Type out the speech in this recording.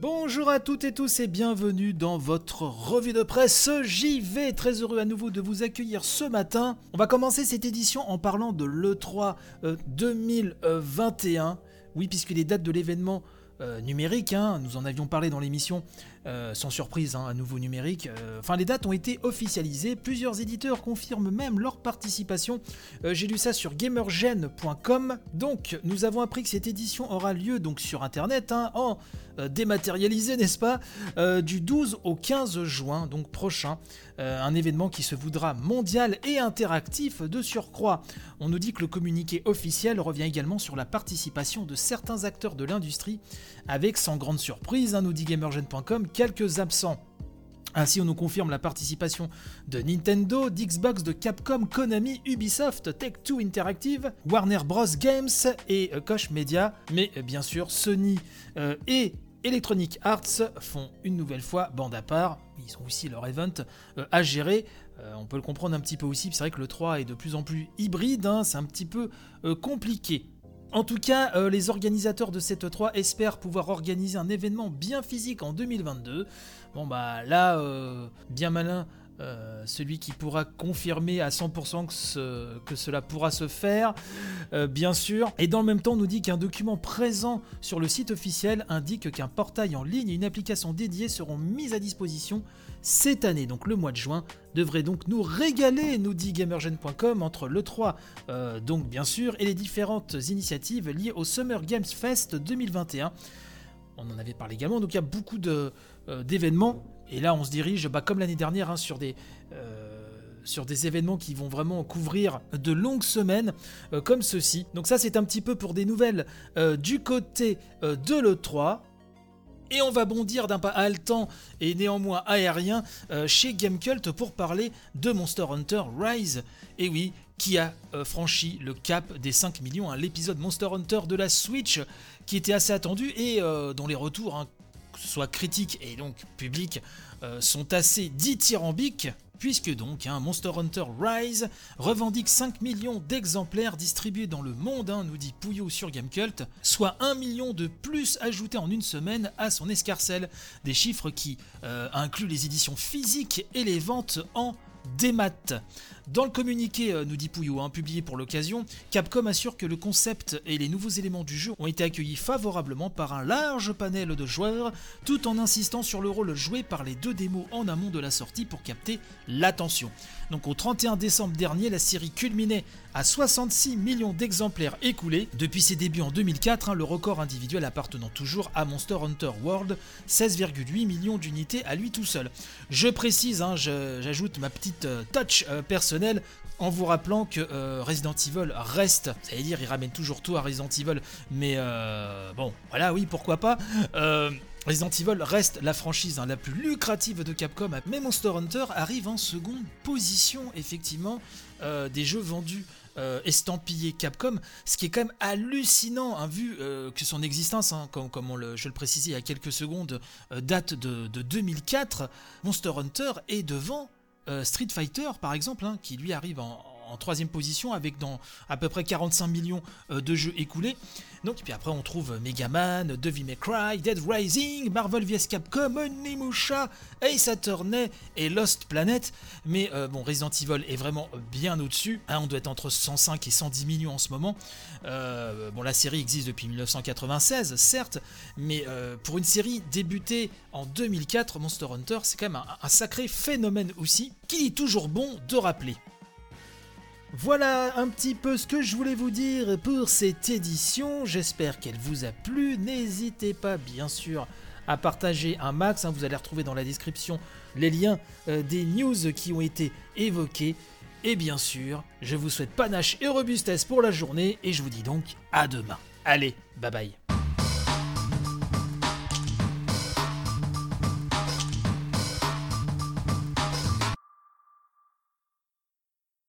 Bonjour à toutes et tous et bienvenue dans votre revue de presse JV. Très heureux à nouveau de vous accueillir ce matin. On va commencer cette édition en parlant de l'E3 2021. Oui, puisque les dates de l'événement euh, numérique, hein, nous en avions parlé dans l'émission, euh, sans surprise, hein, à nouveau numérique. Euh, enfin, les dates ont été officialisées, plusieurs éditeurs confirment même leur participation. J'ai lu ça sur gamergen.com. Donc, nous avons appris que cette édition aura lieu donc sur Internet, hein, en dématérialisé, n'est-ce pas, du 12 au 15 juin, donc prochain. un événement qui se voudra mondial et interactif de surcroît. On nous dit que le communiqué officiel revient également sur la participation de certains acteurs de l'industrie avec sans grande surprise, hein, nous dit Gamergen.com, quelques absents. Ainsi, on nous confirme la participation de Nintendo, d'Xbox, de Capcom, Konami, Ubisoft, Tech2 Interactive, Warner Bros. Games et euh, Koch Media. Mais euh, bien sûr, Sony euh, et Electronic Arts font une nouvelle fois bande à part. Ils ont aussi leur event à gérer. on peut le comprendre un petit peu aussi. C'est vrai que le 3 est de plus en plus hybride. Hein, c'est un petit peu compliqué. En tout cas, euh, les organisateurs de cette 3 espèrent pouvoir organiser un événement bien physique en 2022. Bon bah là, euh, bien malin, euh, celui qui pourra confirmer à 100% que, cela pourra se faire, bien sûr. Et dans le même temps, on nous dit qu'un document présent sur le site officiel indique qu'un portail en ligne et une application dédiée seront mis à disposition cette année, donc le mois de juin, devrait donc nous régaler, nous dit gamergen.com, entre le 3, euh, donc bien sûr, et les différentes initiatives liées au Summer Games Fest 2021. On en avait parlé également, donc il y a beaucoup euh, d'événements, et là on se dirige, bah, comme l'année dernière, hein, sur des... Euh, sur des événements qui vont vraiment couvrir de longues semaines comme ceci. Donc ça c'est un petit peu pour des nouvelles du côté de l'E3. Et on va bondir d'un pas haletant et néanmoins aérien euh, chez Gamecult pour parler de Monster Hunter Rise. Et oui, qui a euh, franchi le cap des 5 millions, l'épisode Monster Hunter de la Switch, qui était assez attendu et euh, dont les retours, hein, que ce soit critiques et donc publics, sont assez dithyrambiques puisque donc un Monster Hunter Rise revendique 5 millions d'exemplaires distribués dans le monde, hein, nous dit Pouillot sur Gamecult, soit 1 million de plus ajouté en une semaine à son escarcelle, des chiffres qui euh, incluent les éditions physiques et les ventes en démat. Dans le communiqué, euh, nous dit Pouillot, hein, publié pour l'occasion, Capcom assure que le concept et les nouveaux éléments du jeu ont été accueillis favorablement par un large panel de joueurs, tout en insistant sur le rôle joué par les deux démos en amont de la sortie pour capter l'attention. Donc au 31 décembre dernier, la série culminait à 66 millions d'exemplaires écoulés. Depuis ses débuts en 2004, hein, le record individuel appartenant toujours à Monster Hunter World, 16,8 millions d'unités à lui tout seul. Je précise, hein, j'ajoute ma petite euh, touch euh, personnelle en vous rappelant que euh, Resident Evil reste, ça veut dire il ramène toujours tout à Resident Evil, mais bon, voilà, oui, pourquoi pas. Resident Evil reste la franchise hein, la plus lucrative de Capcom, mais Monster Hunter arrive en seconde position, effectivement, des jeux vendus euh, estampillé Capcom, ce qui est quand même hallucinant, hein, vu euh, que son existence, hein, comme, je le précisais il y a quelques secondes, euh, date de, 2004. Monster Hunter est devant Street Fighter, par exemple, hein, qui lui arrive en, en troisième position avec dans à peu près 45 millions euh, de jeux écoulés. Donc, puis après, on trouve Mega Man, Devil May Cry, Dead Rising, Marvel vs Capcom, Onimusha, Ace Attorney et Lost Planet. Mais euh, bon, Resident Evil est vraiment bien au-dessus. Hein, on doit être entre 105 et 110 millions en ce moment. Euh, bon, la série existe depuis 1996, certes, mais pour une série débutée en 2004, Monster Hunter, c'est quand même un sacré phénomène aussi, qu'il est toujours bon de rappeler. Voilà un petit peu ce que je voulais vous dire pour cette édition. J'espère qu'elle vous a plu. N'hésitez pas, bien sûr, à partager un max. Hein. Vous allez retrouver dans la description les liens euh, des news qui ont été évoqués. Et bien sûr, je vous souhaite panache et robustesse pour la journée. Et je vous dis donc à demain. Allez, bye bye.